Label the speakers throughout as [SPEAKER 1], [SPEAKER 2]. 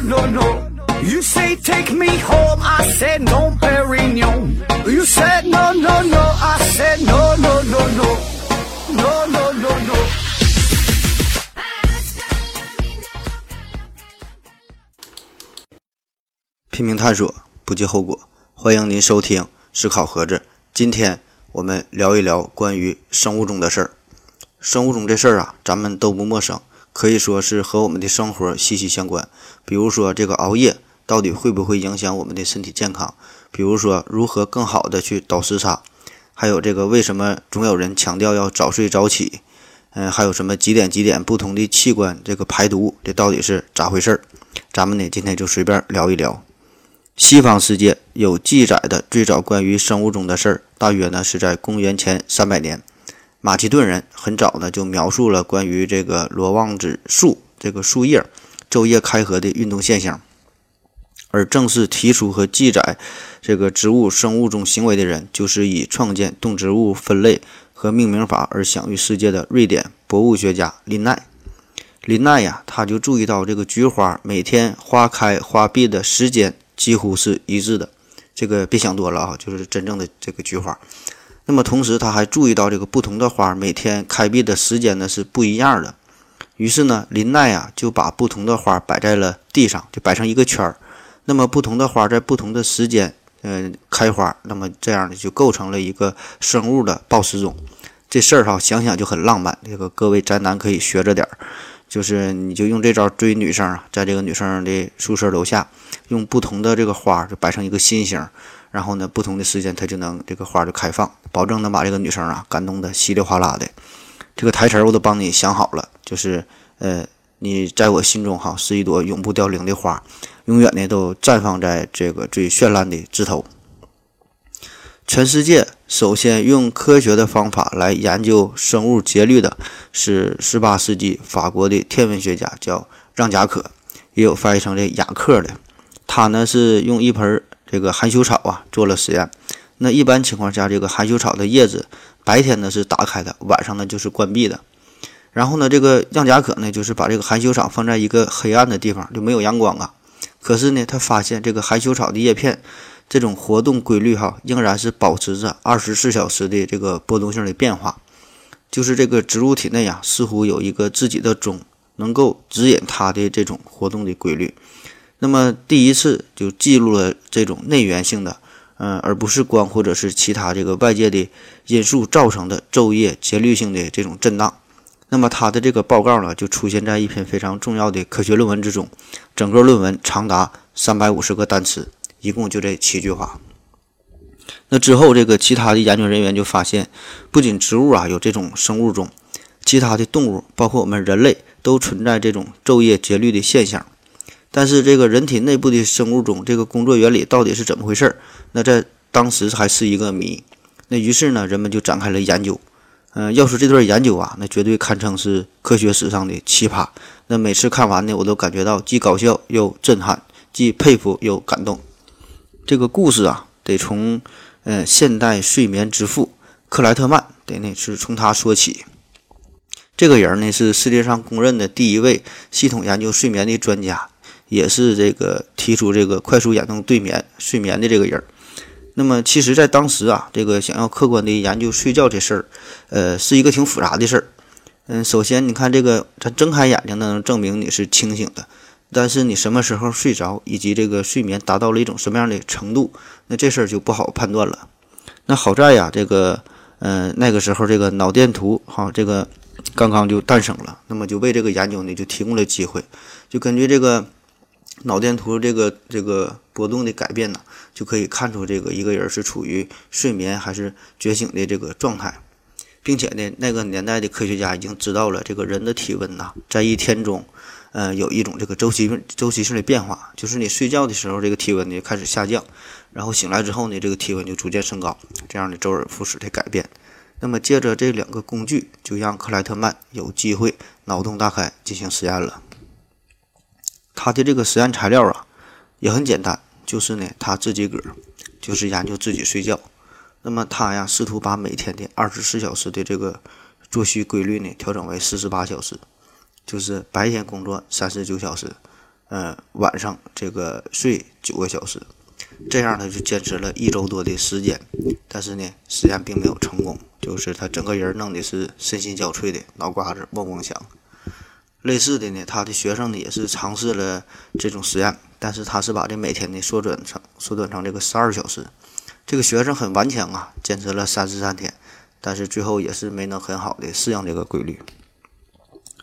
[SPEAKER 1] no, no, no. You say take me home, I said no, Perignon. You said no, no, no, I said no, no, no, no. No, no, no, no.
[SPEAKER 2] 拼命探索，不计后果。欢迎您收听思考盒子。今天我们聊一聊关于生物钟的事儿。生物钟这事儿啊，咱们都不陌生，可以说是和我们的生活息息相关。比如说，这个熬夜到底会不会影响我们的身体健康？比如说，如何更好的去倒时差？还有这个为什么总有人强调要早睡早起？嗯，还有什么几点几点不同的器官这个排毒，这到底是咋回事儿？咱们呢今天就随便聊一聊。西方世界有记载的最早关于生物钟的事儿，大约呢是在公元前三百年，马其顿人很早呢就描述了关于这个罗望子树这个树叶昼夜开合的运动现象。而正式提出和记载这个植物生物钟行为的人，就是以创建动植物分类和命名法而享誉世界的瑞典博物学家林奈。林奈呀，他就注意到这个菊花每天花开花闭的时间。几乎是一致的，这个别想多了啊，就是真正的这个菊花。那么同时他还注意到这个不同的花每天开闭的时间呢是不一样的。于是呢，林奈啊就把不同的花摆在了地上，就摆成一个圈儿。那么不同的花在不同的时间，嗯，开花，那么这样呢就构成了一个生物的报时钟。这事儿哈想想就很浪漫，这个各位宅男可以学着点儿。就是你就用这招追女生啊，在这个女生的宿舍楼下，用不同的这个花就摆成一个心形，然后呢，不同的时间它就能这个花就开放，保证能把这个女生啊感动的稀里哗啦的。这个台词我都帮你想好了，就是呃，你在我心中哈是一朵永不凋零的花，永远的都绽放在这个最绚烂的枝头。全世界首先用科学的方法来研究生物节律的是18世纪法国的天文学家，叫让·贾可，也有翻译成这雅克的。他呢是用一盆这个含羞草啊做了实验。那一般情况下，这个含羞草的叶子白天呢是打开的，晚上呢就是关闭的。然后呢，这个样甲可呢就是把这个含羞草放在一个黑暗的地方，就没有阳光啊。可是呢，他发现这个含羞草的叶片。这种活动规律哈，仍然是保持着二十四小时的这个波动性的变化，就是这个植物体内啊，似乎有一个自己的钟，能够指引它的这种活动的规律。那么第一次就记录了这种内源性的，嗯，而不是光或者是其他这个外界的因素造成的昼夜节律性的这种震荡。那么他的这个报告呢，就出现在一篇非常重要的科学论文之中，整个论文长达三百五十个单词。一共就这七句话。那之后，这个其他的研究人员就发现，不仅植物啊有这种生物钟，其他的动物，包括我们人类，都存在这种昼夜节律的现象。但是，这个人体内部的生物钟这个工作原理到底是怎么回事儿？那在当时还是一个谜。那于是呢，人们就展开了研究。嗯，要说这段研究啊，那绝对堪称是科学史上的奇葩。那每次看完呢，我都感觉到既搞笑又震撼，既佩服又感动。这个故事啊，得从，呃，现代睡眠之父克莱特曼得那是从他说起。这个人呢是世界上公认的第一位系统研究睡眠的专家，也是这个提出这个快速眼动对眠睡眠的这个人。那么，其实，在当时啊，这个想要客观的研究睡觉这事儿，呃，是一个挺复杂的事儿。嗯，首先，你看这个，咱睁开眼睛呢，能证明你是清醒的。但是你什么时候睡着，以及这个睡眠达到了一种什么样的程度，那这事儿就不好判断了。那好在呀，这个，嗯，那个时候这个脑电图哈，这个刚刚就诞生了，那么就为这个研究呢就提供了机会。就根据这个脑电图这个这个波动的改变呢，就可以看出这个一个人是处于睡眠还是觉醒的这个状态，并且呢，那个年代的科学家已经知道了这个人的体温呐，在一天中。呃，有一种这个周期周期性的变化，就是你睡觉的时候，这个体温呢开始下降，然后醒来之后呢，这个体温就逐渐升高，这样的周而复始的改变。那么，借着这两个工具，就让克莱特曼有机会脑洞大开进行实验了。他的这个实验材料啊，也很简单，就是呢他自己个儿，就是研究自己睡觉。那么他呀，试图把每天的二十四小时的这个作息规律呢，调整为四十八小时。就是白天工作三十九小时，呃，晚上这个睡九个小时，这样他就坚持了一周多的时间，但是呢，实验并没有成功，就是他整个人弄的是身心交瘁的，脑瓜子嗡嗡响。类似的呢，他的学生呢也是尝试了这种实验，但是他是把这每天呢缩短成缩短成这个十二小时。这个学生很顽强啊，坚持了三十三天，但是最后也是没能很好的适应这个规律。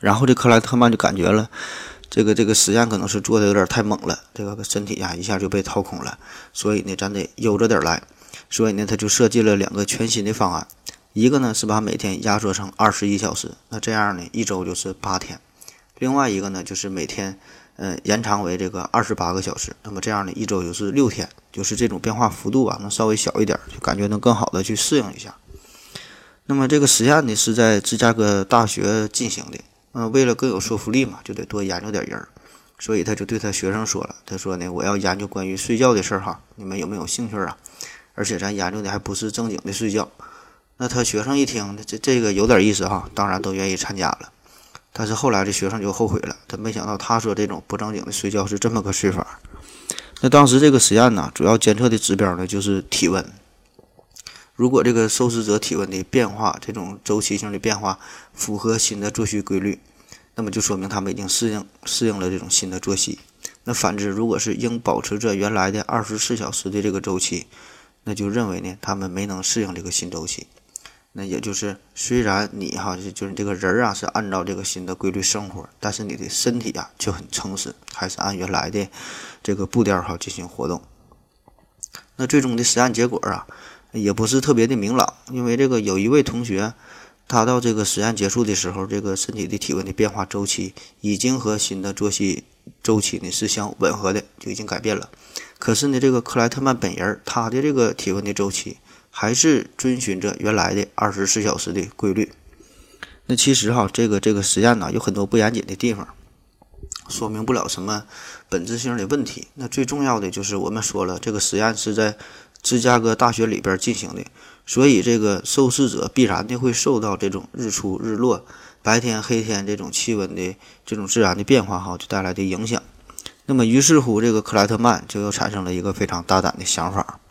[SPEAKER 2] 然后这克莱特曼就感觉了，这个这个实验可能是做的有点太猛了，这个身体呀一下就被掏空了，所以呢咱得悠着点来。所以呢他就设计了两个全新的方案，一个呢是把每天压缩成二十一小时，那这样呢一周就是八天。另外一个呢，就是每天，呃，延长为这个二十八个小时。那么这样呢，一周就是六天，就是这种变化幅度啊，能稍微小一点，就感觉能更好的去适应一下。那么这个实验呢，是在芝加哥大学进行的。嗯，为了更有说服力嘛，就得多研究点人儿。所以他就对他学生说了，他说呢，我要研究关于睡觉的事儿哈，你们有没有兴趣啊？而且咱研究的还不是正经的睡觉。那他学生一听，这这个有点意思哈，当然都愿意参加了。但是后来这学生就后悔了，他没想到他说这种不正经的睡觉是这么个睡法。那当时这个实验呢，主要监测的指标呢就是体温。如果这个受试者体温的变化，这种周期性的变化符合新的作息规律，那么就说明他们已经适应适应了这种新的作息。那反之，如果是应保持着原来的二十四小时的这个周期，那就认为呢他们没能适应这个新周期。那也就是，虽然你哈就是这个人啊是按照这个新的规律生活，但是你的身体啊就很诚实，还是按原来的这个步调哈进行活动。那最终的实验结果啊也不是特别的明朗，因为这个有一位同学，他到这个实验结束的时候，这个身体的体温的变化周期已经和新的作息周期呢是相吻合的，就已经改变了。可是呢，这个克莱特曼本人他的这个体温的周期。还是遵循着原来的二十四小时的规律。那其实哈，这个这个实验呢，有很多不严谨的地方，说明不了什么本质性的问题。那最重要的就是我们说了，这个实验是在芝加哥大学里边进行的，所以这个受试者必然的会受到这种日出日落、白天黑天这种气温的这种自然的变化哈，就带来的影响。那么于是乎，这个克莱特曼就又产生了一个非常大胆的想法。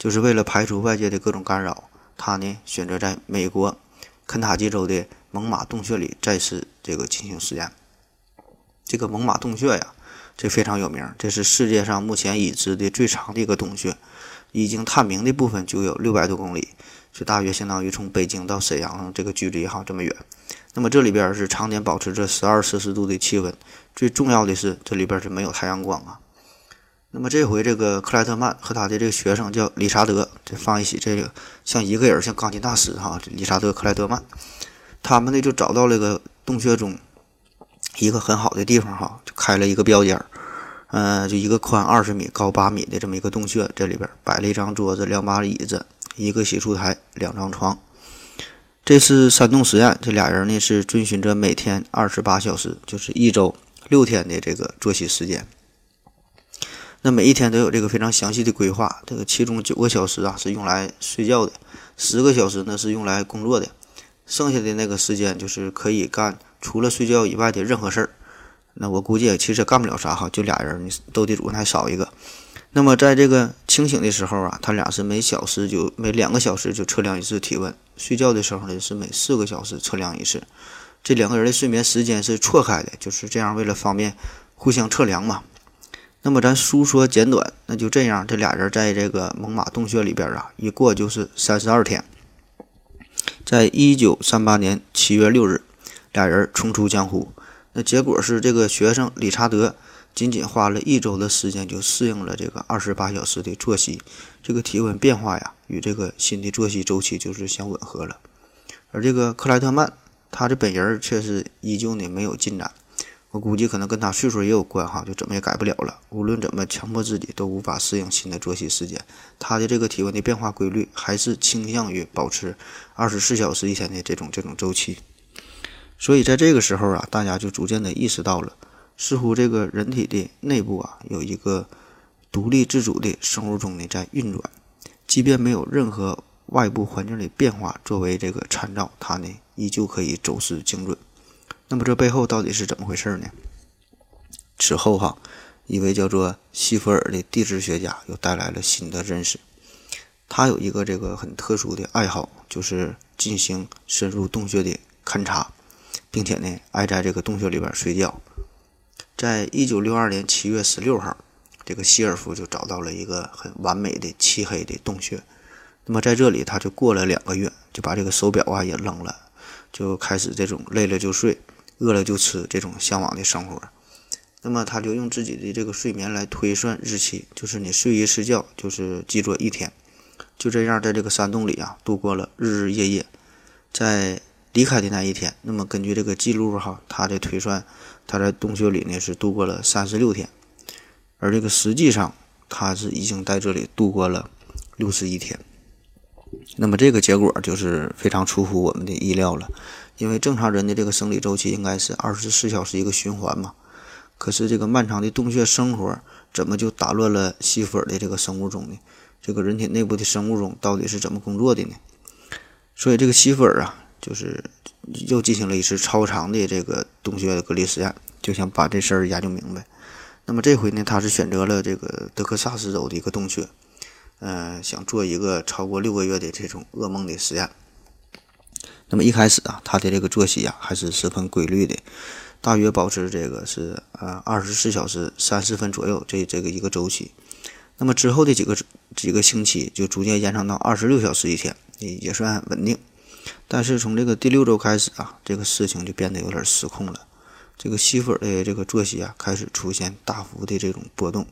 [SPEAKER 2] 就是为了排除外界的各种干扰，他呢选择在美国肯塔基州的猛犸洞穴里再次这个进行实验。这个猛犸洞穴呀，这非常有名，这是世界上目前已知的最长的一个洞穴，已经探明的部分就有六百多公里，就大约相当于从北京到沈阳这个距离哈这么远。那么这里边是常年保持着十二摄氏度的气温，最重要的是这里边是没有太阳光啊。那么这回这个克莱特曼和他的这个学生叫理查德，这放一起，这个像一个人，像钢琴大师哈，理查德克莱特曼，他们呢就找到了个洞穴中一个很好的地方哈，就开了一个标间儿，嗯，就一个宽二十米、高八米的这么一个洞穴，这里边摆了一张桌子、两把椅子、一个洗漱台、两张床。这次山洞实验，这俩人呢是遵循着每天二十八小时，就是一周六天的这个作息时间。那每一天都有这个非常详细的规划，这个其中九个小时啊是用来睡觉的，十个小时呢是用来工作的，剩下的那个时间就是可以干除了睡觉以外的任何事儿。那我估计也其实干不了啥哈，就俩人，你斗地主还少一个。那么在这个清醒的时候啊，他俩是每小时就每两个小时就测量一次体温；睡觉的时候呢是每四个小时测量一次。这两个人的睡眠时间是错开的，就是这样，为了方便互相测量嘛。那么咱书说简短，那就这样，这俩人在这个猛犸洞穴里边啊，一过就是三十二天。在一九三八年七月六日，俩人重出江湖。那结果是，这个学生理查德仅仅花了一周的时间就适应了这个二十八小时的作息，这个体温变化呀，与这个新的作息周期就是相吻合了。而这个克莱特曼，他的本人却是依旧呢没有进展。我估计可能跟他岁数也有关哈，就怎么也改不了了。无论怎么强迫自己，都无法适应新的作息时间。他的这个体温的变化规律，还是倾向于保持二十四小时一天的这种这种周期。所以在这个时候啊，大家就逐渐的意识到了，似乎这个人体的内部啊，有一个独立自主的生物钟呢在运转，即便没有任何外部环境的变化作为这个参照，它呢依旧可以走势精准。那么这背后到底是怎么回事呢？此后哈，一位叫做西弗尔的地质学家又带来了新的认识。他有一个这个很特殊的爱好，就是进行深入洞穴的勘察，并且呢，爱在这个洞穴里边睡觉。在一九六二年七月十六号，这个希尔夫就找到了一个很完美的漆黑的洞穴。那么在这里，他就过了两个月，就把这个手表啊也扔了，就开始这种累了就睡，饿了就吃这种向往的生活。那么他就用自己的这个睡眠来推算日期，就是你睡一次觉就是记作一天。就这样，在这个山洞里啊，度过了日日夜夜。在离开的那一天，那么根据这个记录哈，他的推算。他在洞穴里呢是度过了三十六天，而这个实际上他是已经在这里度过了六十一天。那么这个结果就是非常出乎我们的意料了，因为正常人的这个生理周期应该是二十四小时一个循环嘛。可是这个漫长的洞穴生活怎么就打乱了西弗尔的这个生物钟呢？这个人体内部的生物钟到底是怎么工作的呢？所以这个西弗尔啊，就是。又进行了一次超长的这个洞穴隔离实验，就想把这事儿研究明白。那么这回呢，他是选择了这个德克萨斯州的一个洞穴，嗯，想做一个超过六个月的这种噩梦的实验。那么一开始啊，他的这个作息啊还是十分规律的，大约保持这个是呃二十四小时三十分左右这这个一个周期。那么之后的几个几个星期就逐渐延长到二十六小时一天，也也算稳定。但是从这个第六周开始啊，这个事情就变得有点失控了。这个吸粉的这个作息啊，开始出现大幅的这种波动，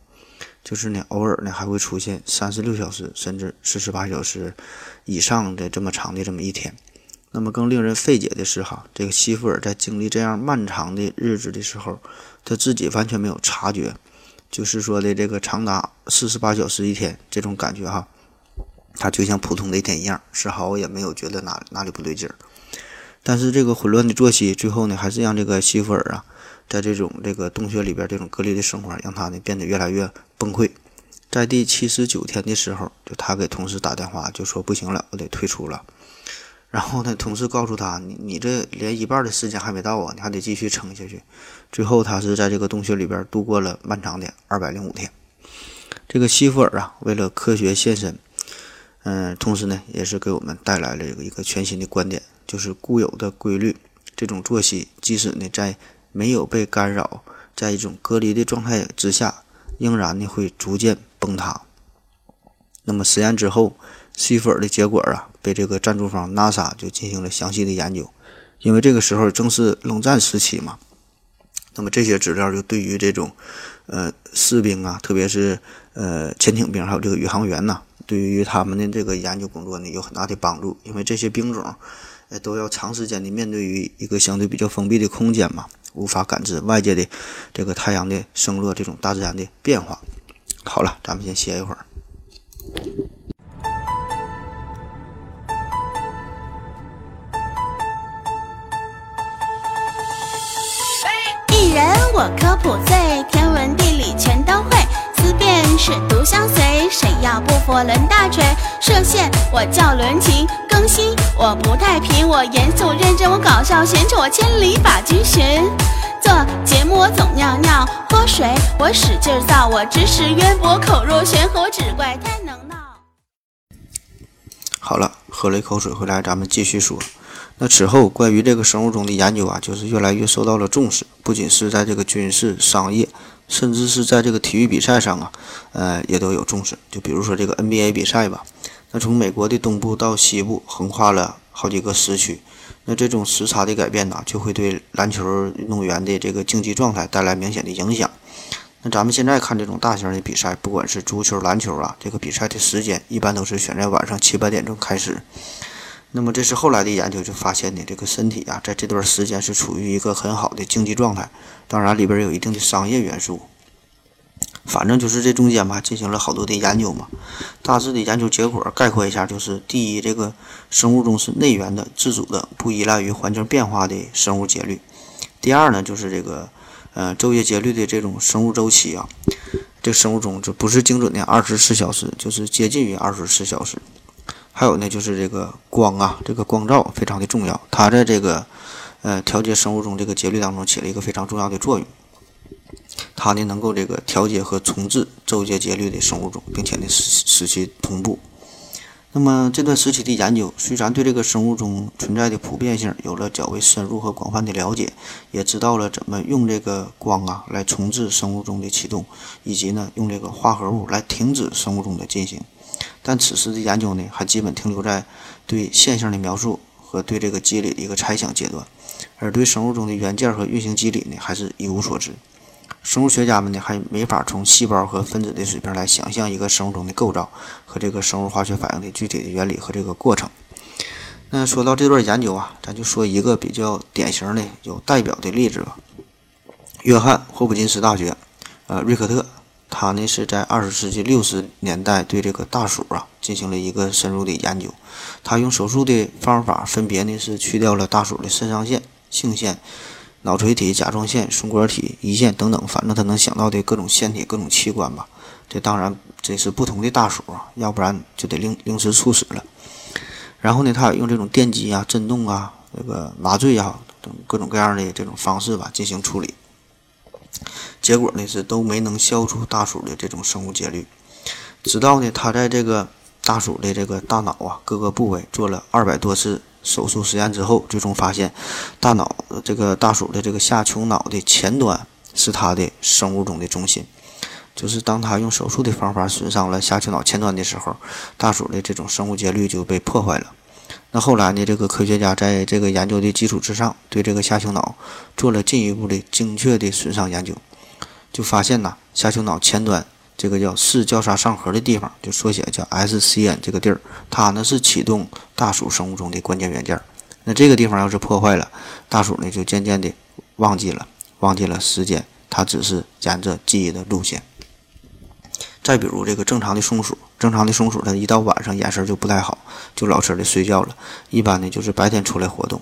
[SPEAKER 2] 就是呢，偶尔呢还会出现三十六小时甚至四十八小时以上的这么长的这么一天。那么更令人费解的是哈，这个西弗尔在经历这样漫长的日子的时候，他自己完全没有察觉，就是说的这个长达四十八小时一天这种感觉哈。他就像普通的一天一样，丝毫也没有觉得哪哪里不对劲儿。但是这个混乱的作息，最后呢，还是让这个西弗尔啊，在这种这个洞穴里边这种隔离的生活，让他呢变得越来越崩溃。在第七十九天的时候，就他给同事打电话，就说不行了，我得退出了。然后呢，同事告诉他，你你这连一半的时间还没到啊，你还得继续撑下去。最后，他是在这个洞穴里边度过了漫长的二百零五天。这个西弗尔啊，为了科学献身。嗯，同时呢，也是给我们带来了一个全新的观点，就是固有的规律，这种作息，即使呢在没有被干扰，在一种隔离的状态之下，仍然呢会逐渐崩塌。那么实验之后，西弗尔的结果啊，被这个赞助方 NASA 就进行了详细的研究，因为这个时候正是冷战时期嘛。那么这些资料就对于这种呃士兵啊，特别是呃潜艇兵还有这个宇航员呐。对于他们的这个研究工作呢，有很大的帮助，因为这些兵种，呃，都要长时间的面对于一个相对比较封闭的空间嘛，无法感知外界的这个太阳的升落这种大自然的变化。好了，咱们先歇一会儿。
[SPEAKER 3] 一人我科普最，天文地理全都会。思辨是独相随，谁要不服抡大锤。射线我叫伦琴，更新我不太平，我严肃认真，我搞笑闲扯，我千里把君寻。做节目我总尿尿喝水，我使劲造，我知识渊博，口若悬河，只怪太能闹。
[SPEAKER 2] 好了，喝了一口水回来，咱们继续说。那此后关于这个生物钟的研究啊，就是越来越受到了重视，不仅是在这个军事、商业。甚至是在这个体育比赛上啊，呃，也都有重视。就比如说这个 NBA 比赛吧，那从美国的东部到西部，横跨了好几个时区，那这种时差的改变呢，就会对篮球运动员的这个竞技状态带来明显的影响。那咱们现在看这种大型的比赛，不管是足球、篮球啊，这个比赛的时间一般都是选在晚上七八点钟开始。那么这是后来的研究就发现呢，这个身体啊，在这段时间是处于一个很好的竞技状态，当然里边有一定的商业元素。反正就是这中间吧，进行了好多的研究嘛。大致的研究结果概括一下，就是第一，这个生物钟是内源的、自主的、不依赖于环境变化的生物节律；第二呢，就是这个呃昼夜节律的这种生物周期啊，这生物钟就不是精准的二十四小时，就是接近于二十四小时。还有呢，就是这个光啊，这个光照非常的重要，它在这个呃调节生物钟这个节律当中起了一个非常重要的作用。它呢能够这个调节和重置昼夜节律的生物钟，并且呢使使其同步。那么这段时期的研究，虽然对这个生物钟存在的普遍性有了较为深入和广泛的了解，也知道了怎么用这个光啊来重置生物钟的启动，以及呢用这个化合物来停止生物钟的进行。但此时的研究呢，还基本停留在对现象的描述和对这个机理的一个猜想阶段，而对生物钟的元件和运行机理呢，还是一无所知。生物学家们呢，还没法从细胞和分子的水平来想象一个生物钟的构造和这个生物化学反应的具体的原理和这个过程。那说到这段研究啊，咱就说一个比较典型的、有代表的例子吧。约翰霍普金斯大学，呃，瑞克特，他呢是在二十世纪六十年代对这个大鼠啊进行了一个深入的研究。他用手术的方法，分别呢是去掉了大鼠的肾上腺、性腺。脑垂体、甲状腺、松果体、胰腺等等，反正他能想到的各种腺体、各种器官吧。这当然这是不同的大鼠啊，要不然就得临临时处死了。然后呢，他也用这种电击啊、震动啊、这个麻醉啊等各种各样的这种方式吧进行处理。结果呢是都没能消除大鼠的这种生物节律。直到呢他在这个大鼠的这个大脑啊各个部位做了二百多次。手术实验之后，最终发现，大脑这个大鼠的这个下丘脑的前端是它的生物钟的中心。就是当他用手术的方法损伤了下丘脑前端的时候，大鼠的这种生物节律就被破坏了。那后来呢，这个科学家在这个研究的基础之上，对这个下丘脑做了进一步的精确的损伤研究，就发现呐，下丘脑前端。这个叫视交叉上核的地方，就缩写叫 SCN 这个地儿，它呢是启动大鼠生物钟的关键元件。那这个地方要是破坏了，大鼠呢就渐渐的忘记了，忘记了时间，它只是沿着记忆的路线。再比如这个正常的松鼠，正常的松鼠它一到晚上眼神就不太好，就老实的睡觉了。一般呢就是白天出来活动。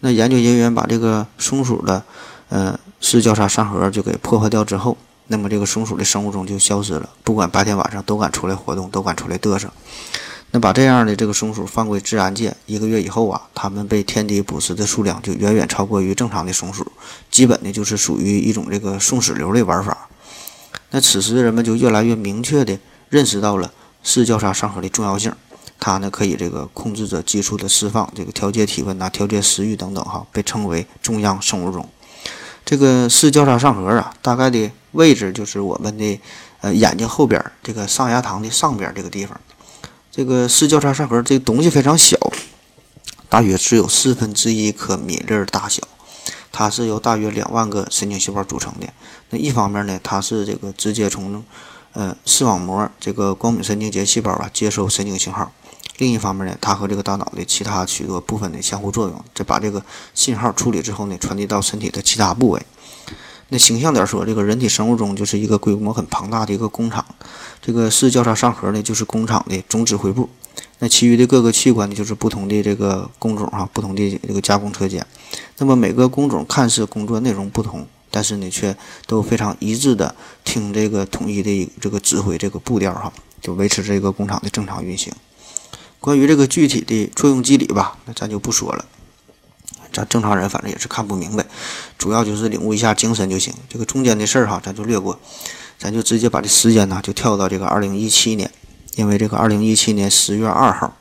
[SPEAKER 2] 那研究人员把这个松鼠的呃视交叉上核就给破坏掉之后。那么这个松鼠的生物钟就消失了，不管白天晚上都敢出来活动，都敢出来嘚瑟。那把这样的这个松鼠放归自然界，一个月以后啊，它们被天敌捕食的数量就远远超过于正常的松鼠，基本呢就是属于一种这个送死流的玩法。那此时人们就越来越明确的认识到了视交叉上核的重要性，它呢可以这个控制着激素的释放，这个调节体温呐，调节食欲等等哈，被称为中央生物钟。这个视交叉上核啊，大概的位置就是我们的呃眼睛后边这个上牙膛的上边这个地方。这个视交叉上核这东西非常小，大约只有四分之一颗米粒大小。它是由大约两万个神经细胞组成的。那一方面呢，它是这个直接从呃视网膜这个光敏神经节细胞啊接收神经信号。另一方面呢，它和这个大脑的其他许多部分的相互作用，再把这个信号处理之后呢，传递到身体的其他部位。那形象点说，这个人体生物钟就是一个规模很庞大的一个工厂，这个视交叉上核呢就是工厂的总指挥部，那其余的各个器官呢就是不同的这个工种哈，不同的这个加工车间。那么每个工种看似工作内容不同，但是呢却都非常一致的听这个统一的这个指挥这个步调哈，就维持这个工厂的正常运行。关于这个具体的作用机理吧，那咱就不说了。咱正常人反正也是看不明白，主要就是领悟一下精神就行。这个中间的事儿哈，咱就略过，咱就直接把这时间呢就跳到这个二零一七年，因为这个二零一七年十月二号，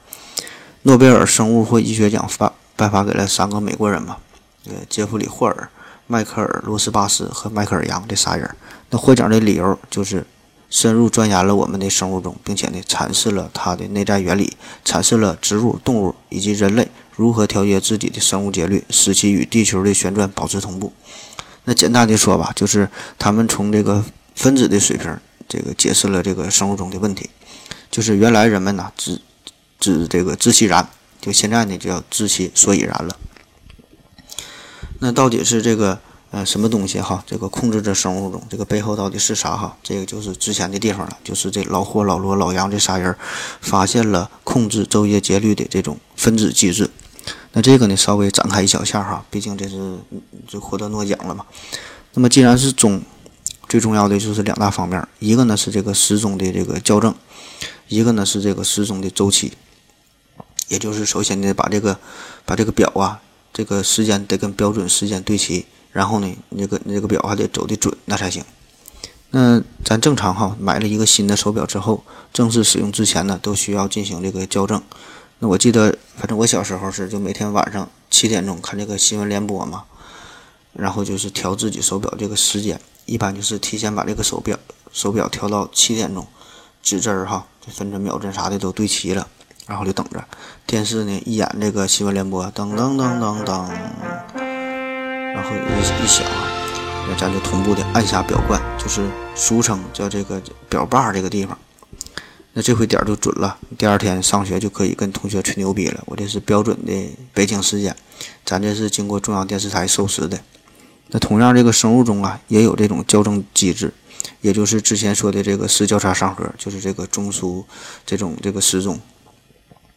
[SPEAKER 2] 诺贝尔生物或医学奖发颁发给了三个美国人嘛，呃，杰弗里·霍尔、迈克尔·罗斯巴斯和迈克尔·杨这仨人。那获奖的理由就是。深入钻研了我们的生物钟，并且呢阐释了它的内在原理，阐释了植物、动物以及人类如何调节自己的生物节律，使其与地球的旋转保持同步。那简单的说吧，就是他们从这个分子的水平，这个解释了这个生物钟的问题。就是原来人们呢只只这个知其然，就现在呢就要知其所以然了。那到底是这个？呃，什么东西哈？这个控制着生物钟，这个背后到底是啥哈？这个就是值钱的地方了，就是这老霍、老罗、老杨这仨人发现了控制昼夜节律的这种分子机制。那这个呢，稍微展开一小下哈，毕竟这是就获得诺奖了嘛。那么既然是钟，最重要的就是两大方面，一个呢是这个时钟的这个校正，一个呢是这个时钟的周期。也就是首先呢，把这个把这个表啊，这个时间得跟标准时间对齐。然后呢，你这个你这个表还得走的准，那才行。那咱正常哈，买了一个新的手表之后，正式使用之前呢，都需要进行这个校正。那我记得，反正我小时候是就每天晚上七点钟看这个新闻联播嘛，然后就是调自己手表这个时间，一般就是提前把这个手表手表调到七点钟，指针儿哈，分针、秒针啥的都对齐了，然后就等着电视呢一演这个新闻联播，噔噔噔噔噔，然后一一响，那咱就同步的按下表冠，就是俗称叫这个表把这个地方。那这回点就准了，第二天上学就可以跟同学吹牛逼了。我这是标准的北京时间，咱这是经过中央电视台授时的。那同样，这个生物钟啊也有这种校正机制，也就是之前说的这个时交叉上核，就是这个中枢这种这个时钟。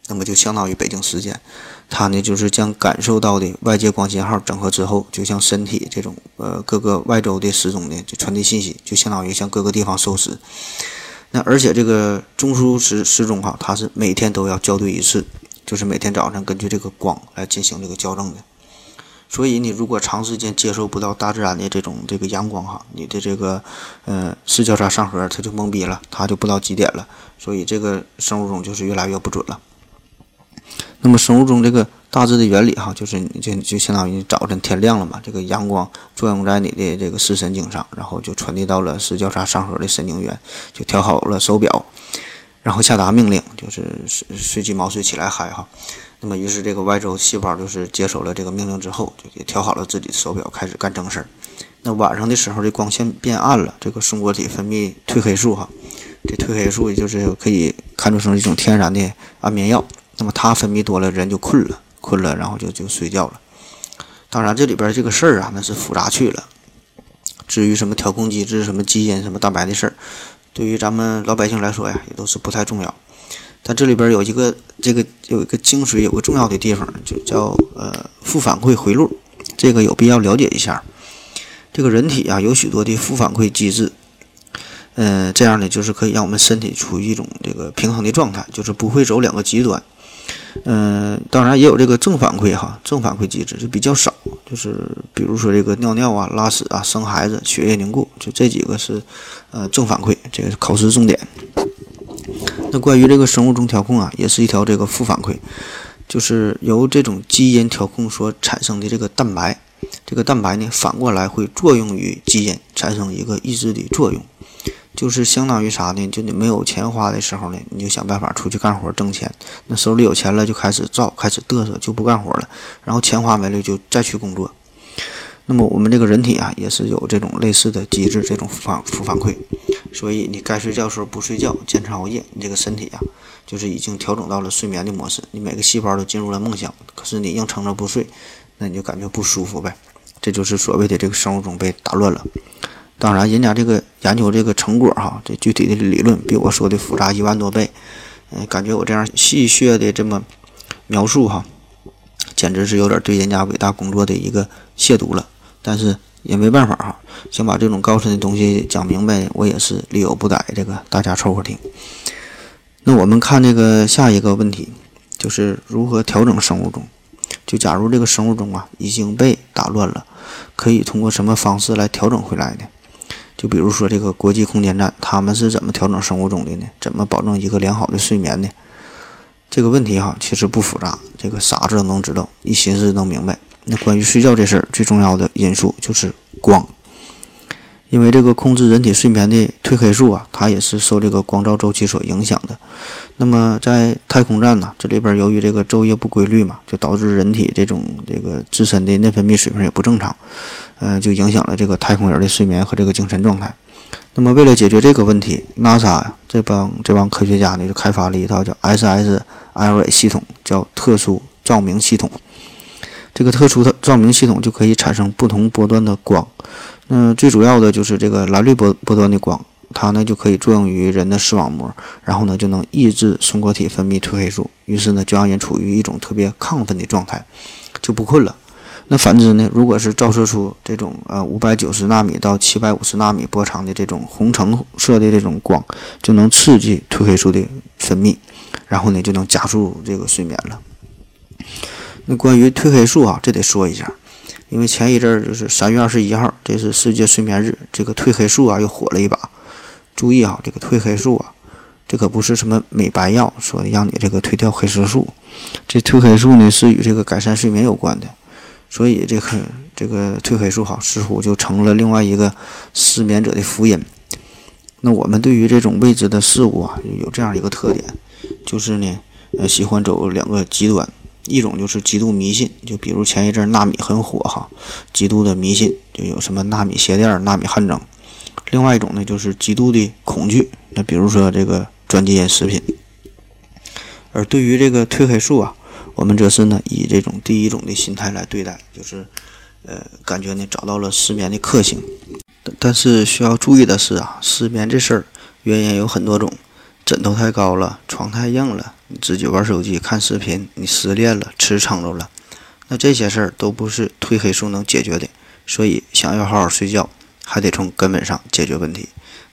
[SPEAKER 2] 那么就相当于北京时间，它呢就是将感受到的外界光信号整合之后，就像身体这种呃各个外周的时钟呢就传递信息，就相当于向各个地方授时。那而且这个中枢时时钟哈，它是每天都要校对一次，就是每天早上根据这个光来进行这个校正的。所以你如果长时间接受不到大自然的这种这个阳光哈，你的这个呃视交叉上核它就懵逼了，它就不知道几点了，所以这个生物钟就是越来越不准了。那么生物钟这个。大致的原理哈，就是你就就相当于早晨天亮了嘛，这个阳光作用在你的这个视神经上，然后就传递到了视交叉上核的神经元，就调好了手表，然后下达命令，就是睡睡鸡毛睡起来嗨哈。那么于是这个外周细胞就是接收了这个命令之后，就给调好了自己的手表，开始干正事儿。那晚上的时候这光线变暗了，这个松果体分泌褪黑素哈，这褪黑素也就是可以看作成一种天然的安眠药。那么它分泌多了，人就困了。困了，然后就就睡觉了。当然，这里边这个事儿啊，那是复杂去了。至于什么调控机制、什么基因、什么蛋白的事儿，对于咱们老百姓来说呀，也都是不太重要。但这里边有一个这个有一个精髓，有个重要的地方，就叫呃负反馈回路，这个有必要了解一下。这个人体啊，有许多的负反馈机制，嗯，这样呢，就是可以让我们身体处于一种这个平衡的状态，就是不会走两个极端。嗯，当然也有这个正反馈哈，正反馈机制就比较少，就是比如说这个尿尿啊、拉屎啊、生孩子、血液凝固，就这几个是呃正反馈，这个是考试重点。那关于这个生物钟调控啊，也是一条这个负反馈，就是由这种基因调控所产生的这个蛋白，这个蛋白呢反过来会作用于基因，产生一个抑制的作用。就是相当于啥呢？就你没有钱花的时候呢，你就想办法出去干活挣钱。那手里有钱了，就开始造，开始嘚瑟，就不干活了。然后钱花没了，就再去工作。那么我们这个人体啊，也是有这种类似的机制，这种反负反馈。所以你该睡觉的时候不睡觉，坚持熬夜，你这个身体啊，就是已经调整到了睡眠的模式。你每个细胞都进入了梦乡，可是你硬撑着不睡，那你就感觉不舒服呗。这就是所谓的这个生物钟被打乱了。当然，人家这个研究这个成果哈，这具体的理论比我说的复杂一万多倍。嗯，感觉我这样戏谑的这么描述哈，简直是有点对人家伟大工作的一个亵渎了。但是也没办法哈，想把这种高深的东西讲明白，我也是力有不逮。这个大家凑合听。那我们看这个下一个问题，就是如何调整生物钟。就假如这个生物钟啊已经被打乱了，可以通过什么方式来调整回来呢？就比如说这个国际空间站，他们是怎么调整生物钟的呢？怎么保证一个良好的睡眠呢？这个问题哈，其实不复杂，这个傻子都能知道，一寻思能明白。那关于睡觉这事儿，最重要的因素就是光。因为这个控制人体睡眠的褪黑素啊，它也是受这个光照周期所影响的。那么在太空站呢，这里边由于这个昼夜不规律嘛，就导致人体这种这个自身的内分泌水平也不正常，嗯，就影响了这个太空人的睡眠和这个精神状态。那么为了解决这个问题，NASA 这帮这帮科学家呢就开发了一套叫 SSLA 系统，叫特殊照明系统。这个特殊的照明系统就可以产生不同波段的光。嗯，最主要的就是这个蓝绿波波段的光，它呢就可以作用于人的视网膜，然后呢就能抑制松果体分泌褪黑素，于是呢就让人处于一种特别亢奋的状态，就不困了。那反之呢，如果是照射出这种呃五百九十纳米到七百五十纳米波长的这种红橙色的这种光，就能刺激褪黑素的分泌，然后呢就能加速这个睡眠了。那关于褪黑素啊，这得说一下。因为前一阵儿就是三月二十一号，这是世界睡眠日，这个褪黑素啊又火了一把。注意啊，这个褪黑素啊，这可不是什么美白药，说让你这个褪掉黑色素。这褪黑素呢是与这个改善睡眠有关的，所以这个这个褪黑素哈似乎就成了另外一个失眠者的福音。那我们对于这种未知的事物啊，有这样一个特点，就是呢，呃，喜欢走两个极端，一种就是极度迷信，就比如前一阵纳米很火哈，极度的迷信，就有什么纳米鞋垫、纳米汗蒸；另外一种呢，就是极度的恐惧，那比如说这个转基因食品。而对于这个褪黑素啊，我们则是呢以这种第一种的心态来对待，就是呃，感觉呢找到了失眠的克星。但是需要注意的是啊，失眠这事儿原因有很多种，枕头太高了，床太硬了，你自己玩手机看视频，你失恋了，吃撑着了，那这些事儿都不是褪黑素能解决的。所以想要好好睡觉，还得从根本上解决问题。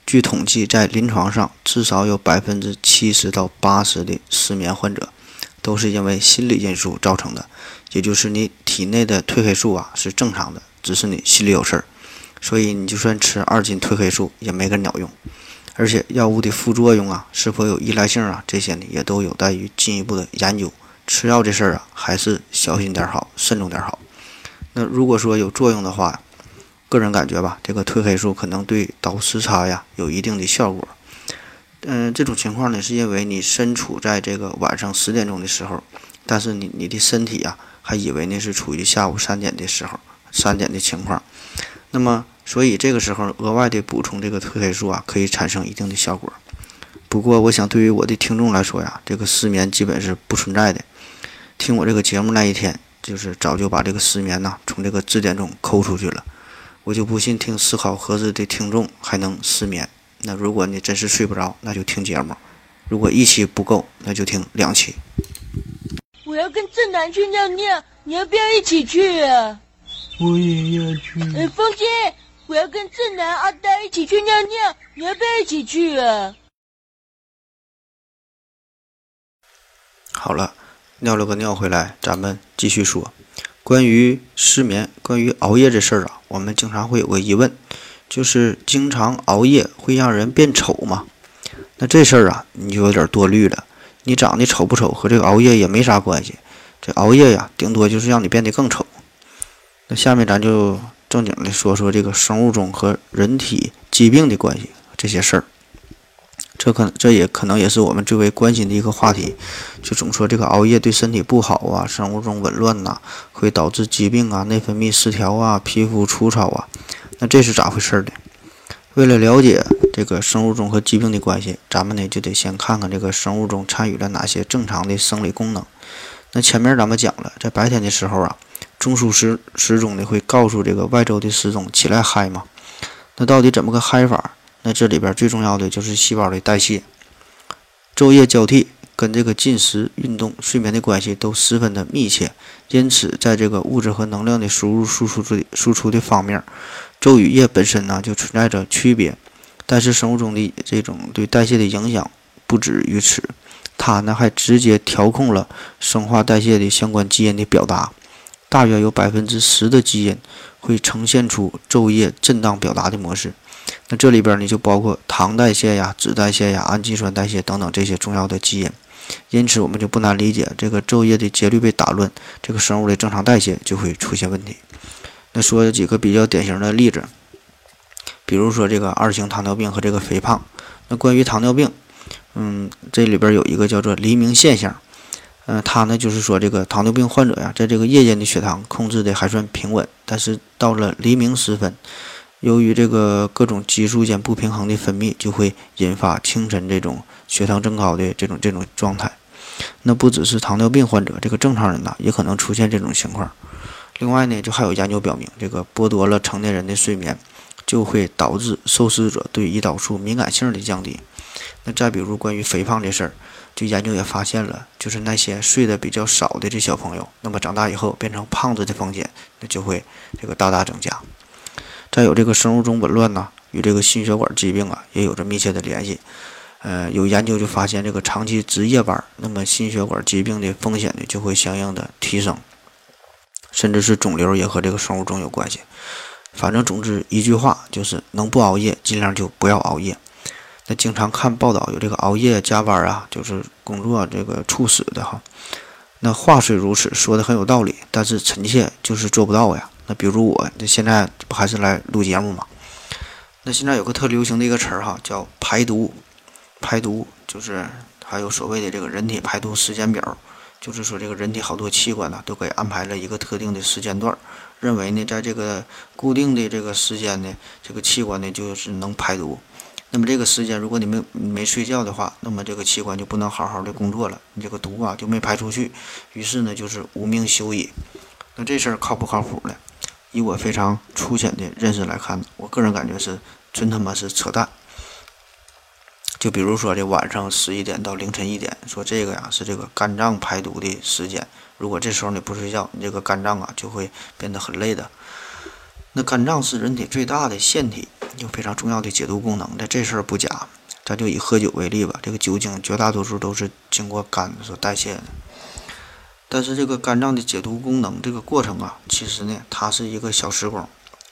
[SPEAKER 2] 据统计，在临床上，至少有百分之七十到八十的失眠患者都是因为心理因素造成的，也就是你体内的褪黑素啊是正常的，只是你心里有事儿。所以你就算吃二斤褪黑素也没个鸟用，而且药物的副作用啊，是否有依赖性啊，这些呢也都有待于进一步的研究。吃药这事儿啊，还是小心点好，慎重点好。那如果说有作用的话，个人感觉吧，这个褪黑素可能对倒时差呀有一定的效果。嗯，这种情况呢，是因为你身处在这个晚上十点钟的时候，但是你你的身体呀还以为那是处于下午三点的时候，三点的情况。那么。所以这个时候额外的补充这个褪黑素啊，可以产生一定的效果。不过，我想对于我的听众来说呀，这个失眠基本是不存在的。听我这个节目那一天，就是早就把这个失眠呐从这个字典中抠出去了。我就不信听思考盒子的听众还能失眠。那如果你真是睡不着，那就听节目；如果一期不够，那就听两期。
[SPEAKER 4] 我要跟正南去尿尿，你要不要一起去啊？
[SPEAKER 5] 我也要去。
[SPEAKER 4] 哎，风姐。我要跟正南、阿呆一起去尿尿，你要不要一起去啊？
[SPEAKER 2] 好了，尿了个尿回来，咱们继续说。关于失眠、关于熬夜这事儿啊，我们经常会有个疑问，就是经常熬夜会让人变丑吗？那这事儿啊，你就有点多虑了。你长得丑不丑和这个熬夜也没啥关系，这熬夜呀，顶多就是让你变得更丑。那下面咱就。正经的说说这个生物钟和人体疾病的关系这些事儿，这可这也可能也是我们最为关心的一个话题。就总说这个熬夜对身体不好啊，生物钟紊乱呐，会导致疾病啊，内分泌失调啊，皮肤粗糙啊。那这是咋回事儿的？为了了解这个生物钟和疾病的关系，咱们呢就得先看看这个生物钟参与了哪些正常的生理功能。那前面咱们讲了，在白天的时候啊。中枢时时钟呢会告诉这个外周的时钟起来嗨嘛？那到底怎么个嗨法？那这里边最重要的就是细胞的代谢。昼夜交替跟这个进食、运动、睡眠的关系都十分的密切，因此在这个物质和能量的输入、输出的输出的方面，昼与夜本身呢就存在着区别。但是生物钟的这种对代谢的影响不止于此，它呢还直接调控了生化代谢的相关基因的表达。大约有百分之十的基因会呈现出昼夜震荡表达的模式，那这里边呢就包括糖代谢呀、脂代谢呀、氨基酸代谢等等这些重要的基因。因此，我们就不难理解，这个昼夜的节律被打乱，这个生物的正常代谢就会出现问题。那说几个比较典型的例子，比如说这个二型糖尿病和这个肥胖。那关于糖尿病，嗯，这里边有一个叫做黎明现象。嗯，他呢就是说，这个糖尿病患者呀，在这个夜间的血糖控制的还算平稳，但是到了黎明时分，由于这个各种激素间不平衡的分泌，就会引发清晨这种血糖增高的这种这种状态。那不只是糖尿病患者，这个正常人呐，也可能出现这种情况。另外呢，就还有研究表明，这个剥夺了成年人的睡眠，就会导致受试者对胰岛素敏感性的降低。那再比如关于肥胖这事儿。就研究也发现了，就是那些睡得比较少的这小朋友，那么长大以后变成胖子的风险，那就会这个大大增加。再有这个生物钟紊乱呢，与这个心血管疾病啊也有着密切的联系。呃，有研究就发现，这个长期值夜班，那么心血管疾病的风险呢就会相应的提升。甚至是肿瘤也和这个生物钟有关系。反正总之一句话就是能不熬夜尽量就不要熬夜。那经常看报道有这个熬夜加班啊，就是工作这个猝死的哈。那话虽如此，说的很有道理，但是臣妾就是做不到呀。那比如我，这现在不还是来录节目吗？那现在有个特流行的一个词儿哈，叫排毒。排毒就是还有所谓的这个人体排毒时间表，就是说这个人体好多器官呢都给安排了一个特定的时间段，认为呢在这个固定的这个时间呢，这个器官呢就是能排毒。那么这个时间如果你没没睡觉的话，那么这个器官就不能好好的工作了，你这个毒啊就没排出去，于是呢就是无命休矣。那这事儿靠不靠谱呢？以我非常粗浅的认识来看，我个人感觉是真他妈是扯淡。就比如说这晚上十一点到凌晨一点，说这个呀是这个肝脏排毒的时间。如果这时候你不睡觉，你这个肝脏啊就会变得很累的。那肝脏是人体最大的腺体，有非常重要的解毒功能的，这事儿不假。咱就以喝酒为例吧，这个酒精绝大多数都是经过肝所代谢的。但是这个肝脏的解毒功能这个过程啊，其实呢它是一个小时工。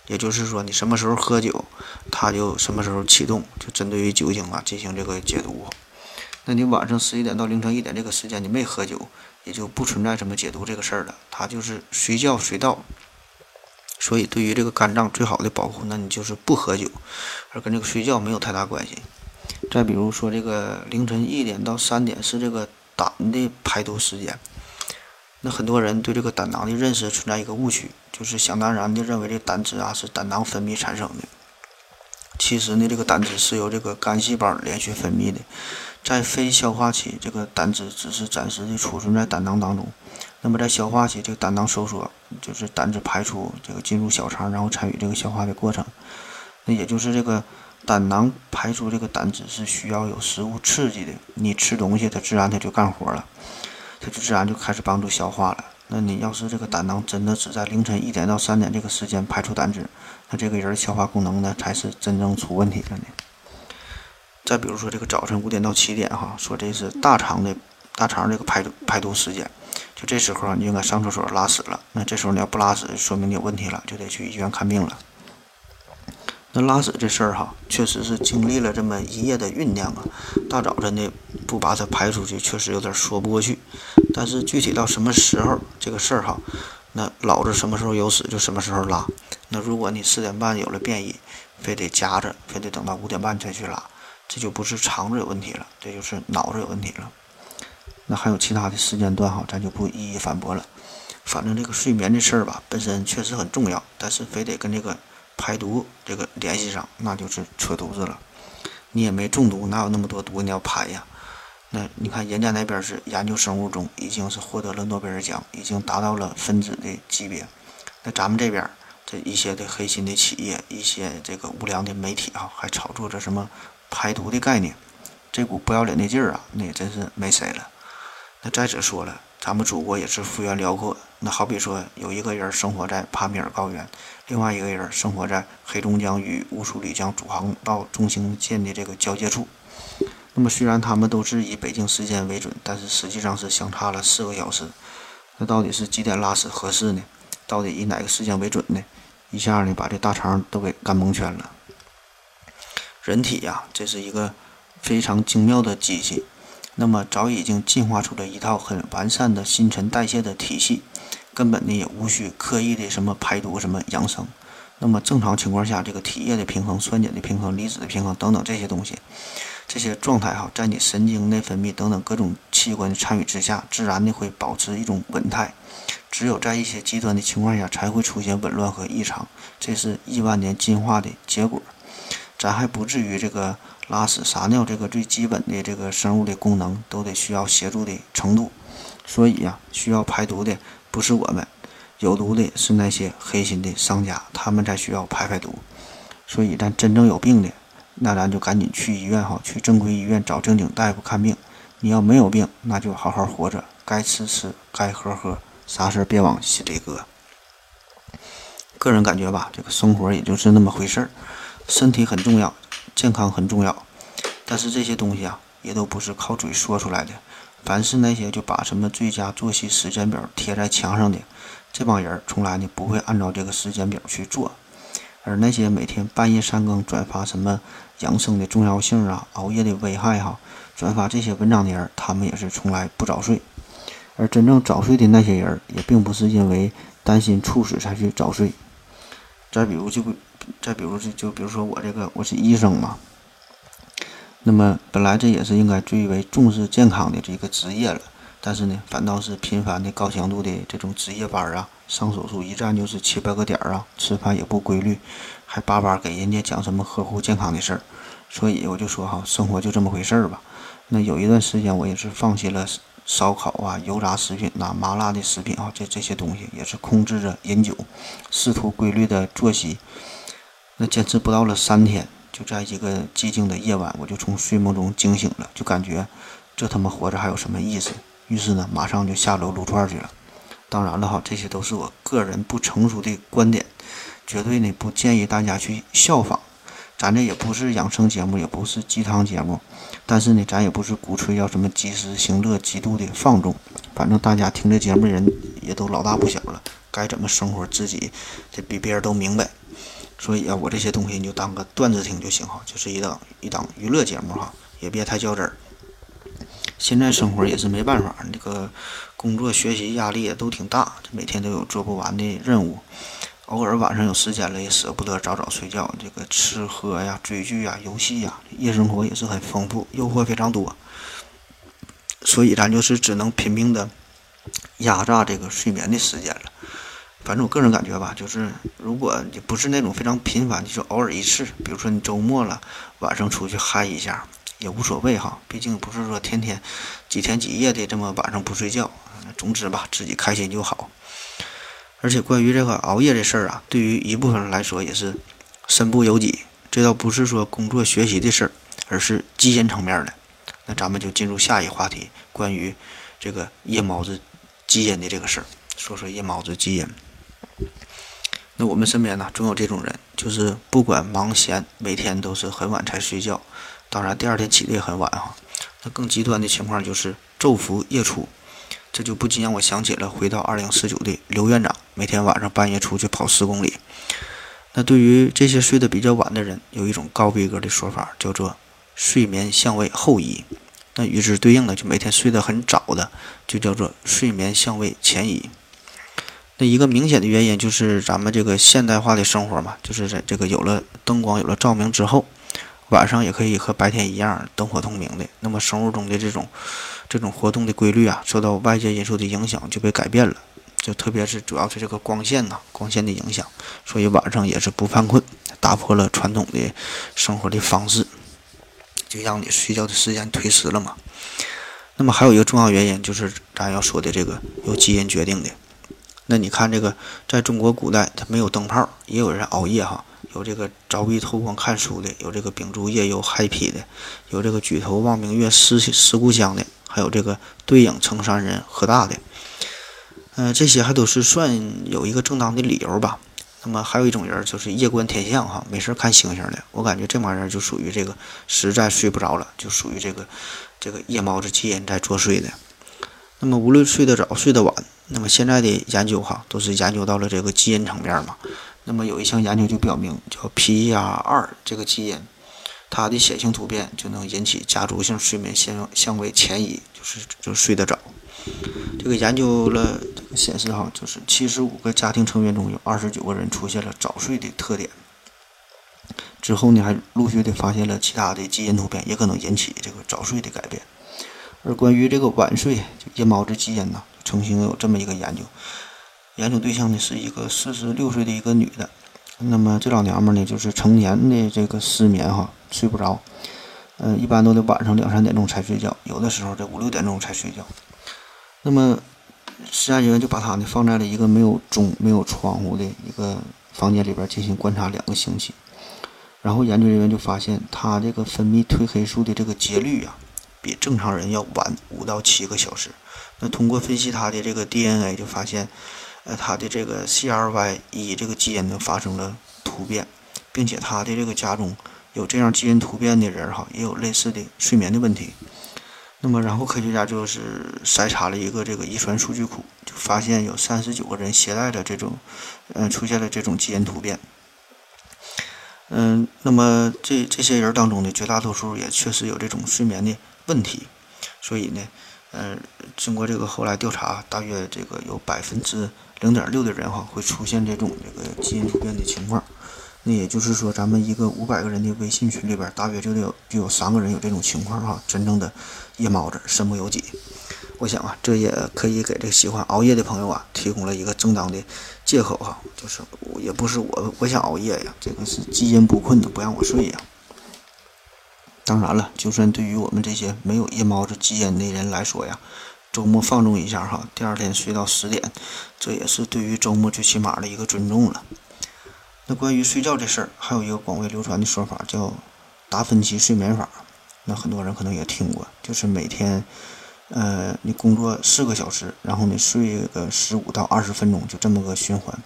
[SPEAKER 2] 也就是说，你什么时候喝酒，它就什么时候启动，就针对于酒精啊进行这个解毒。那你晚上十一点到凌晨一点这个时间你没喝酒，也就不存在什么解毒这个事儿了，它就是随叫随到。所以对于这个肝脏最好的保护，那你就是不喝酒，而跟这个睡觉没有太大关系。再比如说这个凌晨一点到三点是这个胆的排毒时间。那很多人对这个胆囊的认识存在一个误区，就是想当然的认为这胆汁啊是胆囊分泌产生的。其实呢，这个胆汁是由这个肝细胞连续分泌的，在非消化期，这个胆汁只是暂时的储存在胆囊当中。那么在消化期，这个胆囊收缩，就是胆汁排出，这个进入小肠，然后参与这个消化的过程。那也就是这个胆囊排出这个胆汁是需要有食物刺激的，你吃东西，它自然它就干活了。它就自然就开始帮助消化了。那你要是这个胆囊真的只在凌晨一点到三点这个时间排出胆汁，那这个人消化功能呢才是真正出问题了呢。再比如说这个早晨五点到七点哈，说这是大肠的大肠这个排排毒时间，就这时候你应该上厕所拉屎了。那这时候你要不拉屎，说明你有问题了，就得去医院看病了。那拉屎这事儿哈，确实是经历了这么一夜的酝酿啊，大早晨的不把它排出去，确实有点说不过去。但是具体到什么时候这个事儿哈，那老子什么时候有屎就什么时候拉。那如果你四点半有了便意，非得夹着，非得等到五点半才去拉，这就不是肠子有问题了，这就是脑子有问题了。那还有其他的时间段哈，咱就不一一反驳了。反正这个睡眠这事儿吧，本身确实很重要，但是非得跟这个。排毒这个联系上，那就是扯犊子了。你也没中毒，哪有那么多毒你要排呀？那你看人家那边是研究生物钟，已经是获得了诺贝尔奖，已经达到了分子的级别。那咱们这边这一些的黑心的企业，一些这个无良的媒体啊，还炒作着什么排毒的概念，这股不要脸的劲儿啊，那也真是没谁了。那再者说了。咱们祖国也是幅员辽阔，那好比说有一个人生活在帕米尔高原，另外一个人生活在黑龙江与乌苏里江主航道中心线的这个交界处。那么虽然他们都是以北京时间为准，但是实际上是相差了四个小时。那到底是几点拉屎合适呢？到底以哪个时间为准呢？一下呢把这大肠都给干蒙圈了。人体呀，这是一个非常精妙的机器。那么早已经进化出了一套很完善的新陈代谢的体系，根本呢也无需刻意的什么排毒、什么养生。那么正常情况下，这个体液的平衡、酸碱的平衡、离子的平衡等等这些东西，这些状态哈，在你神经、内分泌等等各种器官的参与之下，自然的会保持一种稳态。只有在一些极端的情况下，才会出现紊乱和异常。这是亿万年进化的结果。咱还不至于这个。拉屎撒尿这个最基本的这个生物的功能都得需要协助的程度，所以呀，需要排毒的不是我们，有毒的是那些黑心的商家，他们才需要排排毒。所以咱真正有病的，那咱就赶紧去医院哈，去正规医院找正经大夫看病。你要没有病，那就好好活着，该吃吃，该喝喝，啥事儿别往心里搁。个人感觉吧，这个生活也就是那么回事儿，身体很重要。健康很重要，但是这些东西啊，也都不是靠嘴说出来的。凡是那些就把什么最佳作息时间表贴在墙上的，这帮人从来呢不会按照这个时间表去做，而那些每天半夜三更转发什么养生的重要性啊、熬夜的危害哈，转发这些文章的人，他们也是从来不早睡。而真正早睡的那些人，也并不是因为担心猝死才去早睡。再比如就，再比如就就比如说我这个我是医生嘛，那么本来这也是应该最为重视健康的这个职业了，但是呢，反倒是频繁的高强度的这种值夜班啊，上手术一站就是七八个点儿啊，吃饭也不规律，还叭叭给人家讲什么呵护健康的事儿，所以我就说哈，生活就这么回事儿吧。那有一段时间我也是放弃了。烧烤啊，油炸食品呐，麻辣的食品啊，这这些东西也是控制着饮酒，试图规律的作息。那坚持不到了三天，就在一个寂静的夜晚，我就从睡梦中惊醒了，就感觉这他妈活着还有什么意思？于是呢，马上就下楼撸串去了。当然了哈，这些都是我个人不成熟的观点，绝对呢不建议大家去效仿。咱这也不是养生节目，也不是鸡汤节目，但是呢，咱也不是鼓吹要什么及时行乐、极度的放纵。反正大家听这节目人也都老大不小了，该怎么生活自己这比别人都明白。所以啊，我这些东西你就当个段子听就行哈，就是一档一档娱乐节目哈，也别太较真儿。现在生活也是没办法，这个工作学习压力也都挺大，每天都有做不完的任务。偶尔晚上有时间了，也舍不得早早睡觉。这个吃喝呀、追剧呀、游戏呀，夜生活也是很丰富，诱惑非常多。所以咱就是只能拼命的压榨这个睡眠的时间了。反正我个人感觉吧，就是如果你不是那种非常频繁，就是偶尔一次，比如说你周末了晚上出去嗨一下也无所谓哈。毕竟不是说天天几天几夜的这么晚上不睡觉。总之吧，自己开心就好。而且关于这个熬夜这事儿啊，对于一部分人来说也是身不由己。这倒不是说工作学习的事儿，而是基因层面的。那咱们就进入下一话题，关于这个夜猫子基因的这个事儿，说说夜猫子基因。那我们身边呢，总有这种人，就是不管忙闲，每天都是很晚才睡觉，当然第二天起的也很晚哈。那更极端的情况就是昼伏夜出。这就不禁让我想起了回到二零四九的刘院长，每天晚上半夜出去跑十公里。那对于这些睡得比较晚的人，有一种高逼格的说法，叫做睡眠相位后移。那与之对应的，就每天睡得很早的，就叫做睡眠相位前移。一个明显的原因就是咱们这个现代化的生活嘛，就是在这个有了灯光、有了照明之后，晚上也可以和白天一样灯火通明的。那么生物钟的这种。这种活动的规律啊，受到外界因素的影响就被改变了，就特别是主要是这个光线呐，光线的影响，所以晚上也是不犯困，打破了传统的生活的方式，就让你睡觉的时间推迟了嘛。那么还有一个重要原因就是咱要说的这个由基因决定的。那你看这个，在中国古代，它没有灯泡，也有人熬夜哈，有这个凿壁偷光看书的，有这个秉烛夜游嗨皮的，有这个举头望明月思思故乡的。还有这个对影成山人喝大的，嗯，这些还都是算有一个正当的理由吧。那么还有一种人就是夜观天象哈，没事看星星的。我感觉这帮人就属于这个实在睡不着了，就属于这个这个夜猫子基因在作祟的。那么无论睡得早睡得晚，那么现在的研究哈都是研究到了这个基因层面嘛。那么有一项研究就表明，叫 PER 这个基因。它的显性突变就能引起家族性睡眠相相位前移，就是就睡得早。这个研究了，这个显示哈，就是七十五个家庭成员中有二十九个人出现了早睡的特点。之后呢，还陆续的发现了其他的基因突变，也可能引起这个早睡的改变。而关于这个晚睡，就夜猫子基因呢，曾经有这么一个研究，研究对象呢是一个四十六岁的一个女的。那么这老娘们呢，就是成年的这个失眠哈，睡不着，嗯，一般都得晚上两三点钟才睡觉，有的时候得五六点钟才睡觉。那么实验人员就把她呢放在了一个没有钟、没有窗户的一个房间里边进行观察两个星期，然后研究人员就发现她这个分泌褪黑素的这个节律啊，比正常人要晚五到七个小时。那通过分析他的这个 DNA，就发现。呃，他的这个 CRY1 这个基因呢发生了突变，并且他的这个家中有这样基因突变的人哈，也有类似的睡眠的问题。那么，然后科学家就是筛查了一个这个遗传数据库，就发现有三十九个人携带着这种，嗯，出现了这种基因突变。嗯，那么这这些人当中呢绝大多数也确实有这种睡眠的问题，所以呢，嗯，经过这个后来调查，大约这个有百分之零点六的人哈会出现这种这个基因突变的情况。那也就是说，咱们一个五百个人的微信群里边，大约就得有就有三个人有这种情况哈，真正的夜猫子，身不由己。我想啊，这也可以给这个喜欢熬夜的朋友啊，提供了一个正当的借口哈，就是也不是我我想熬夜呀，这个是基因不困的，不让我睡呀。当然了，就算对于我们这些没有夜猫子基因的人来说呀，周末放纵一下哈，第二天睡到十点，这也是对于周末最起码的一个尊重了。那关于睡觉这事儿，还有一个广为流传的说法叫达芬奇睡眠法。那很多人可能也听过，就是每天，呃，你工作四个小时，然后你睡个十五到二十分钟，就这么个循环。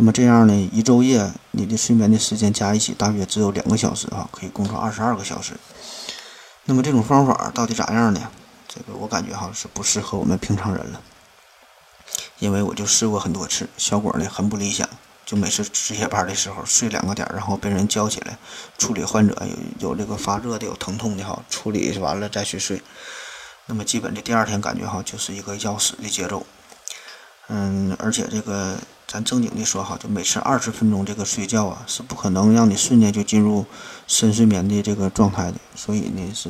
[SPEAKER 2] 那么这样呢，一昼夜你的睡眠的时间加一起，大约只有两个小时啊，可以工作二十二个小时。那么这种方法到底咋样呢？这个我感觉哈是不适合我们平常人了，因为我就试过很多次，效果呢很不理想。就每次值夜班的时候睡两个点，然后被人叫起来处理患者，有有这个发热的，有疼痛的哈，处理完了再去睡。那么基本的第二天感觉哈就是一个要死的节奏。嗯，而且这个咱正经的说哈，就每次二十分钟这个睡觉啊，是不可能让你瞬间就进入深睡眠的这个状态的。所以呢，是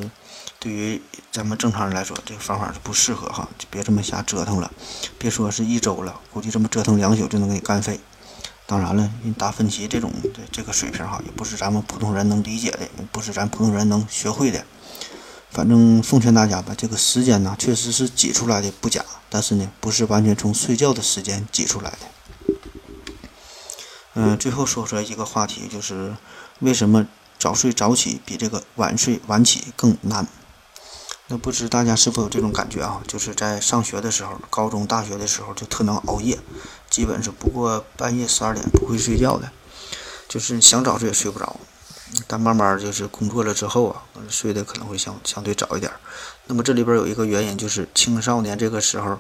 [SPEAKER 2] 对于咱们正常人来说，这个方法是不适合哈，就别这么瞎折腾了。别说是一周了，估计这么折腾两宿就能给你干废。当然了，达芬奇这种这个水平哈，也不是咱们普通人能理解的，也不是咱普通人能学会的。反正奉劝大家吧，这个时间呢，确实是挤出来的不假，但是呢，不是完全从睡觉的时间挤出来的。嗯，最后说出来一个话题，就是为什么早睡早起比这个晚睡晚起更难？那不知大家是否有这种感觉啊？就是在上学的时候，高中、大学的时候就特能熬夜，基本是不过半夜十二点不会睡觉的，就是想早睡也睡不着。但慢慢就是工作了之后啊，睡得可能会相相对早一点。那么这里边有一个原因，就是青少年这个时候，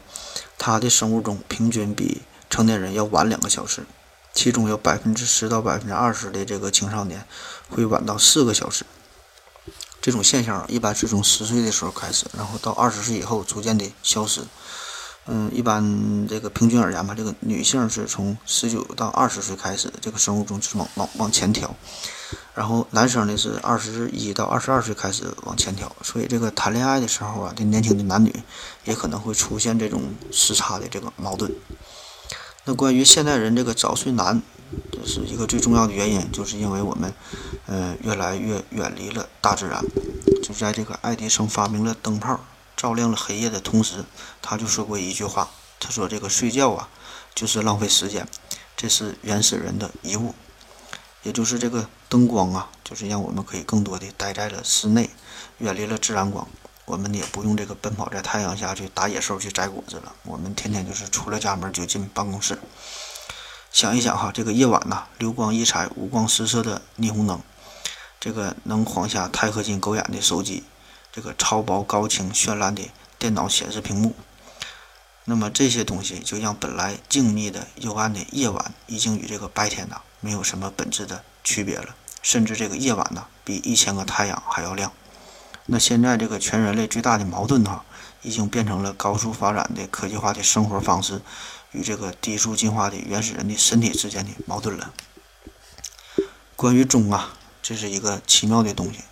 [SPEAKER 2] 他的生物钟平均比成年人要晚两个小时，其中有百分之十到百分之二十的这个青少年会晚到四个小时。这种现象一般是从十岁的时候开始，然后到二十岁以后逐渐的消失。嗯，一般这个平均而言吧，这个女性是从十九到二十岁开始，这个生物钟是往往往前调，然后男生呢是二十一到二十二岁开始往前调。所以这个谈恋爱的时候啊，这年轻的男女也可能会出现这种时差的这个矛盾。那关于现代人这个早睡难。这是一个最重要的原因，就是因为我们，呃，越来越远离了大自然。就在这个爱迪生发明了灯泡，照亮了黑夜的同时，他就说过一句话，他说：“这个睡觉啊，就是浪费时间，这是原始人的遗物。”也就是这个灯光啊，就是让我们可以更多的待在了室内，远离了自然光。我们也不用这个奔跑在太阳下去打野兽去摘果子了，我们天天就是出了家门就进办公室。想一想哈，这个夜晚呐，流光溢彩、五光十色的霓虹灯，这个能晃下钛合金狗眼的手机，这个超薄高清绚烂的电脑显示屏幕，那么这些东西就让本来静谧的幽暗的夜晚，已经与这个白天呐没有什么本质的区别了，甚至这个夜晚呢比一千个太阳还要亮。那现在这个全人类最大的矛盾哈，已经变成了高速发展的科技化的生活方式。与这个低速进化的原始人的身体之间的矛盾了。关于钟啊，这是一个奇妙的东西。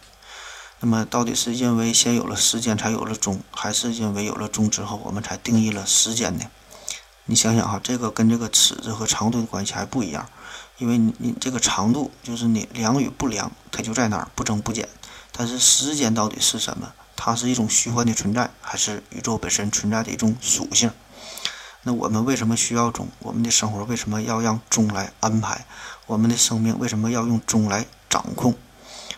[SPEAKER 2] 那么，到底是因为先有了时间才有了钟，还是因为有了钟之后我们才定义了时间呢？你想想哈，这个跟这个尺子和长度的关系还不一样。因为你你这个长度就是你量与不量，它就在那儿不增不减。但是时间到底是什么？它是一种虚幻的存在，还是宇宙本身存在的一种属性？那我们为什么需要钟？我们的生活为什么要让钟来安排？我们的生命为什么要用钟来掌控？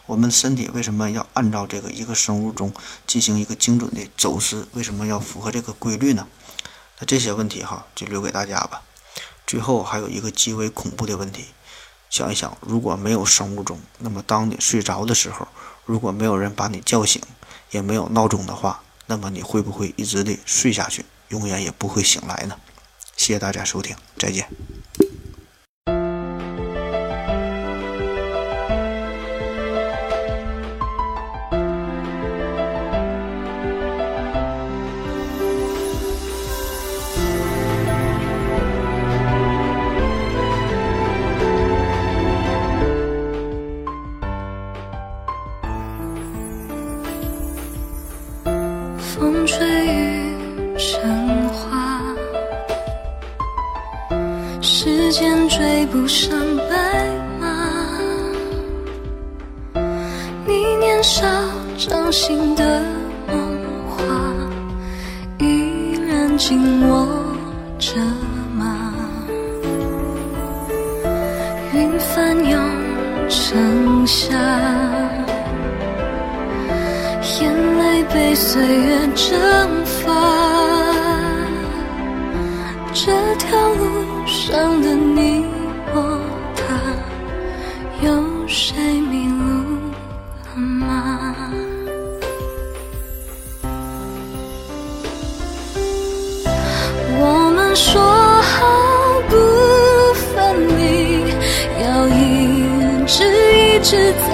[SPEAKER 2] 我们身体为什么要按照这个一个生物钟进行一个精准的走势？为什么要符合这个规律呢？那这些问题哈，就留给大家吧。最后还有一个极为恐怖的问题，想一想。如果没有生物钟，那么当你睡着的时候，如果没有人把你叫醒，也没有闹钟的话，那么你会不会一直的睡下去，永远也不会醒来呢？谢谢大家收听，再见。
[SPEAKER 6] 谁迷路了吗？我们说好不分离，要一直一直。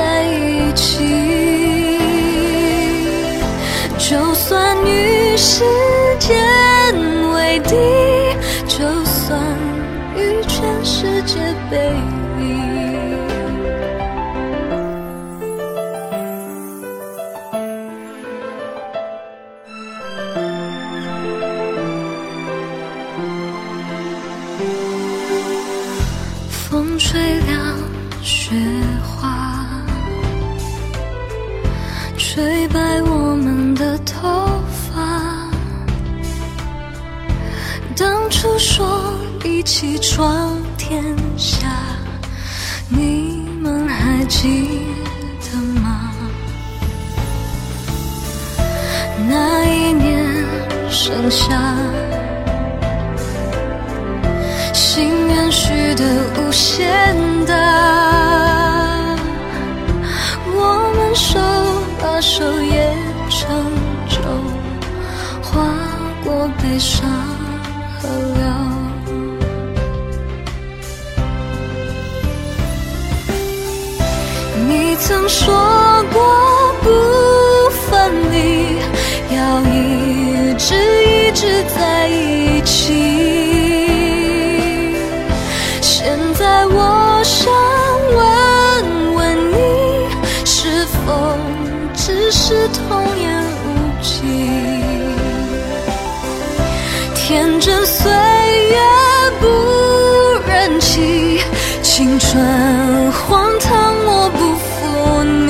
[SPEAKER 6] 滚荒唐我不负你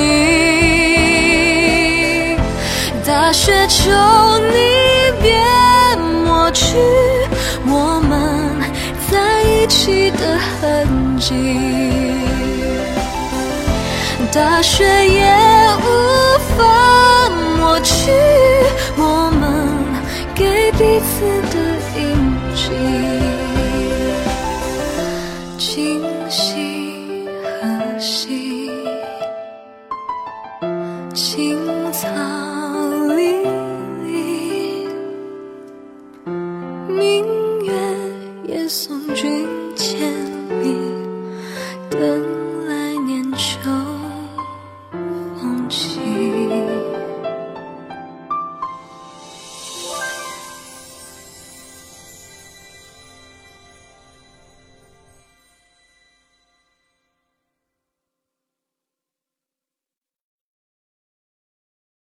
[SPEAKER 6] 大雪求你别抹去我们在一起的痕迹。大雪